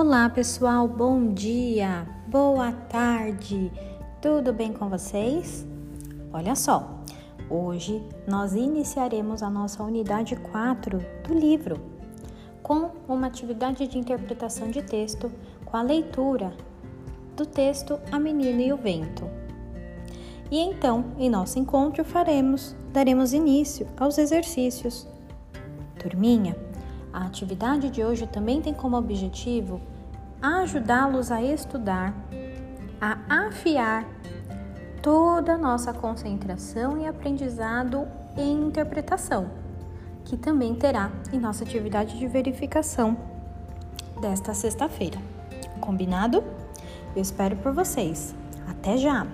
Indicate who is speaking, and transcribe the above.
Speaker 1: Olá, pessoal, bom dia, boa tarde, tudo bem com vocês? Olha só, hoje nós iniciaremos a nossa unidade 4 do livro com uma atividade de interpretação de texto com a leitura do texto A Menina e o Vento. E então, em nosso encontro, faremos, daremos início aos exercícios. Turminha, a atividade de hoje também tem como objetivo ajudá-los a estudar, a afiar toda a nossa concentração e aprendizado em interpretação, que também terá em nossa atividade de verificação desta sexta-feira. Combinado? Eu espero por vocês. Até já!